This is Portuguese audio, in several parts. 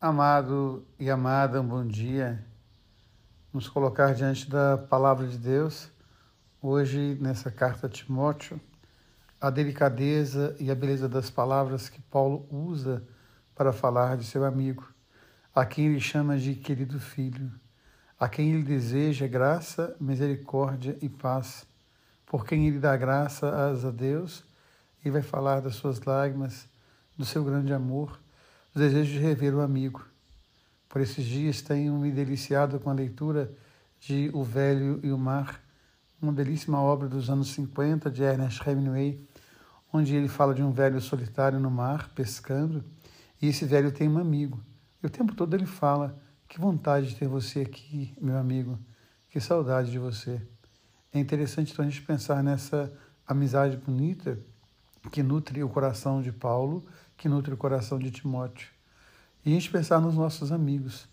Amado e amada, um bom dia. Vamos colocar diante da palavra de Deus, hoje nessa carta a Timóteo, a delicadeza e a beleza das palavras que Paulo usa para falar de seu amigo, a quem ele chama de querido filho, a quem ele deseja graça, misericórdia e paz, por quem ele dá graças a Deus e vai falar das suas lágrimas, do seu grande amor o desejo de rever o amigo. Por esses dias tenho me deliciado com a leitura de O Velho e o Mar, uma belíssima obra dos anos 50 de Ernest Hemingway, onde ele fala de um velho solitário no mar, pescando, e esse velho tem um amigo. E o tempo todo ele fala: Que vontade de ter você aqui, meu amigo, que saudade de você. É interessante então a gente pensar nessa amizade bonita que nutre o coração de Paulo que nutre o coração de Timóteo. E a gente pensar nos nossos amigos,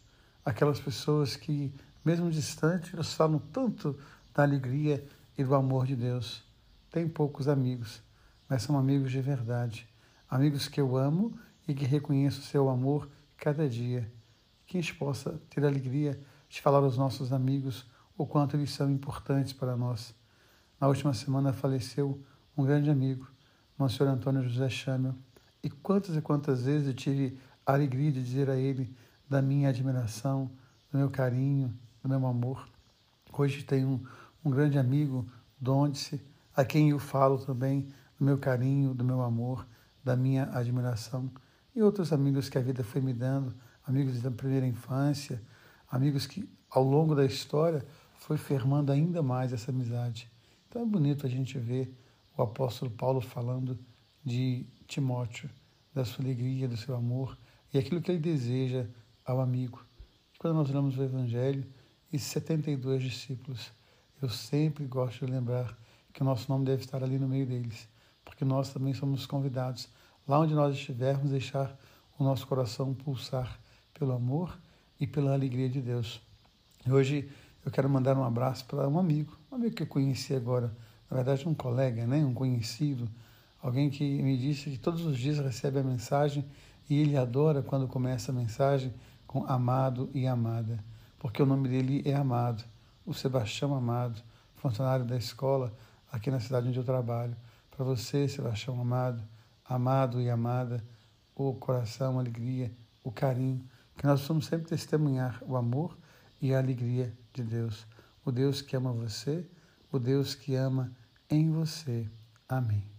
aquelas pessoas que, mesmo distantes, nos falam tanto da alegria e do amor de Deus. Tem poucos amigos, mas são amigos de verdade. Amigos que eu amo e que reconheço o seu amor cada dia. Que a gente possa ter a alegria de falar aos nossos amigos o quanto eles são importantes para nós. Na última semana faleceu um grande amigo, Monsenhor Antônio José Chamel, e quantas e quantas vezes eu tive a alegria de dizer a ele da minha admiração, do meu carinho, do meu amor. Hoje tenho um, um grande amigo, Dondice, a quem eu falo também do meu carinho, do meu amor, da minha admiração. E outros amigos que a vida foi me dando, amigos da primeira infância, amigos que ao longo da história foi firmando ainda mais essa amizade. Então é bonito a gente ver o apóstolo Paulo falando de Timóteo, da sua alegria, do seu amor e aquilo que ele deseja ao amigo. Quando nós olhamos o Evangelho e 72 discípulos, eu sempre gosto de lembrar que o nosso nome deve estar ali no meio deles, porque nós também somos convidados, lá onde nós estivermos, deixar o nosso coração pulsar pelo amor e pela alegria de Deus. Hoje eu quero mandar um abraço para um amigo, um amigo que eu conheci agora, na verdade um colega, né, um conhecido, Alguém que me disse que todos os dias recebe a mensagem e ele adora quando começa a mensagem com amado e amada, porque o nome dele é Amado, o Sebastião Amado, funcionário da escola aqui na cidade onde eu trabalho. Para você, Sebastião Amado, amado e amada, o coração, a alegria, o carinho, que nós vamos sempre testemunhar o amor e a alegria de Deus. O Deus que ama você, o Deus que ama em você. Amém.